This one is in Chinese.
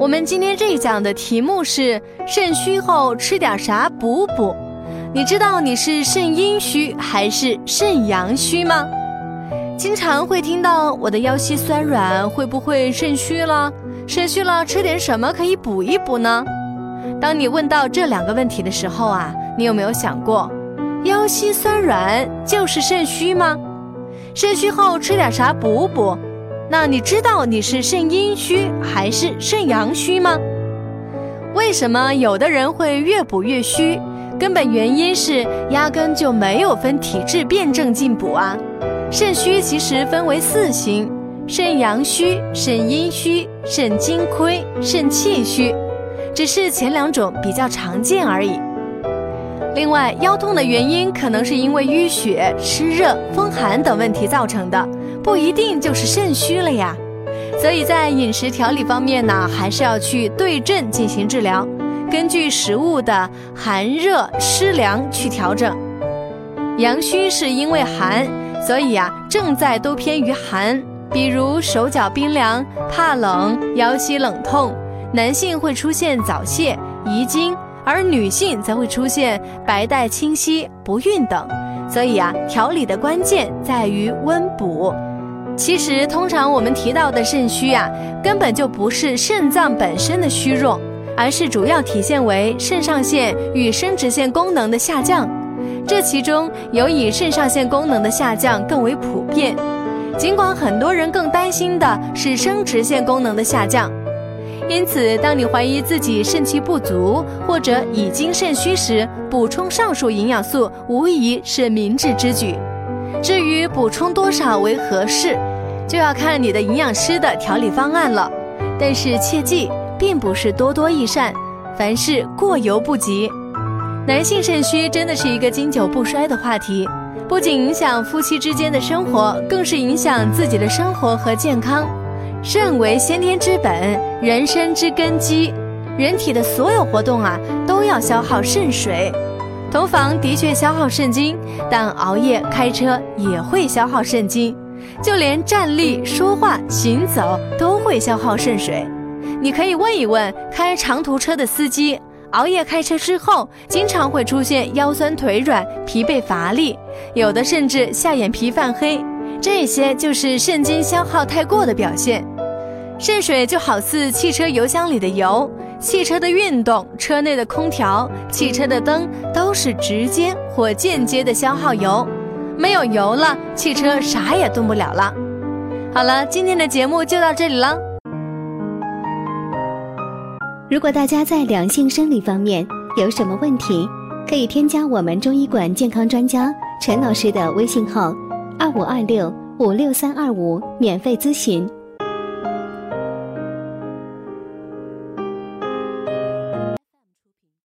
我们今天这一讲的题目是肾虚后吃点啥补补？你知道你是肾阴虚还是肾阳虚吗？经常会听到我的腰膝酸软，会不会肾虚了？肾虚了吃点什么可以补一补呢？当你问到这两个问题的时候啊，你有没有想过，腰膝酸软就是肾虚吗？肾虚后吃点啥补补？那你知道你是肾阴虚还是肾阳虚吗？为什么有的人会越补越虚？根本原因是压根就没有分体质辩证进补啊。肾虚其实分为四型：肾阳虚、肾阴虚、肾精亏、肾气虚，只是前两种比较常见而已。另外，腰痛的原因可能是因为淤血、湿热、风寒等问题造成的。不一定就是肾虚了呀，所以在饮食调理方面呢，还是要去对症进行治疗，根据食物的寒热湿凉去调整。阳虚是因为寒，所以呀，正在都偏于寒，比如手脚冰凉、怕冷、腰膝冷痛。男性会出现早泄、遗精，而女性则会出现白带清晰、不孕等。所以啊，调理的关键在于温补。其实，通常我们提到的肾虚啊，根本就不是肾脏本身的虚弱，而是主要体现为肾上腺与生殖腺功能的下降。这其中有以肾上腺功能的下降更为普遍，尽管很多人更担心的是生殖腺功能的下降。因此，当你怀疑自己肾气不足或者已经肾虚时，补充上述营养素无疑是明智之举。至于补充多少为合适，就要看你的营养师的调理方案了。但是切记，并不是多多益善，凡事过犹不及。男性肾虚真的是一个经久不衰的话题，不仅影响夫妻之间的生活，更是影响自己的生活和健康。肾为先天之本，人生之根基，人体的所有活动啊，都要消耗肾水。同房的确消耗肾精，但熬夜、开车也会消耗肾精，就连站立、说话、行走都会消耗肾水。你可以问一问开长途车的司机，熬夜开车之后，经常会出现腰酸腿软、疲惫乏力，有的甚至下眼皮泛黑，这些就是肾精消耗太过的表现。肾水就好似汽车油箱里的油。汽车的运动、车内的空调、汽车的灯都是直接或间接的消耗油，没有油了，汽车啥也动不了了。好了，今天的节目就到这里了。如果大家在两性生理方面有什么问题，可以添加我们中医馆健康专家陈老师的微信号：二五二六五六三二五，免费咨询。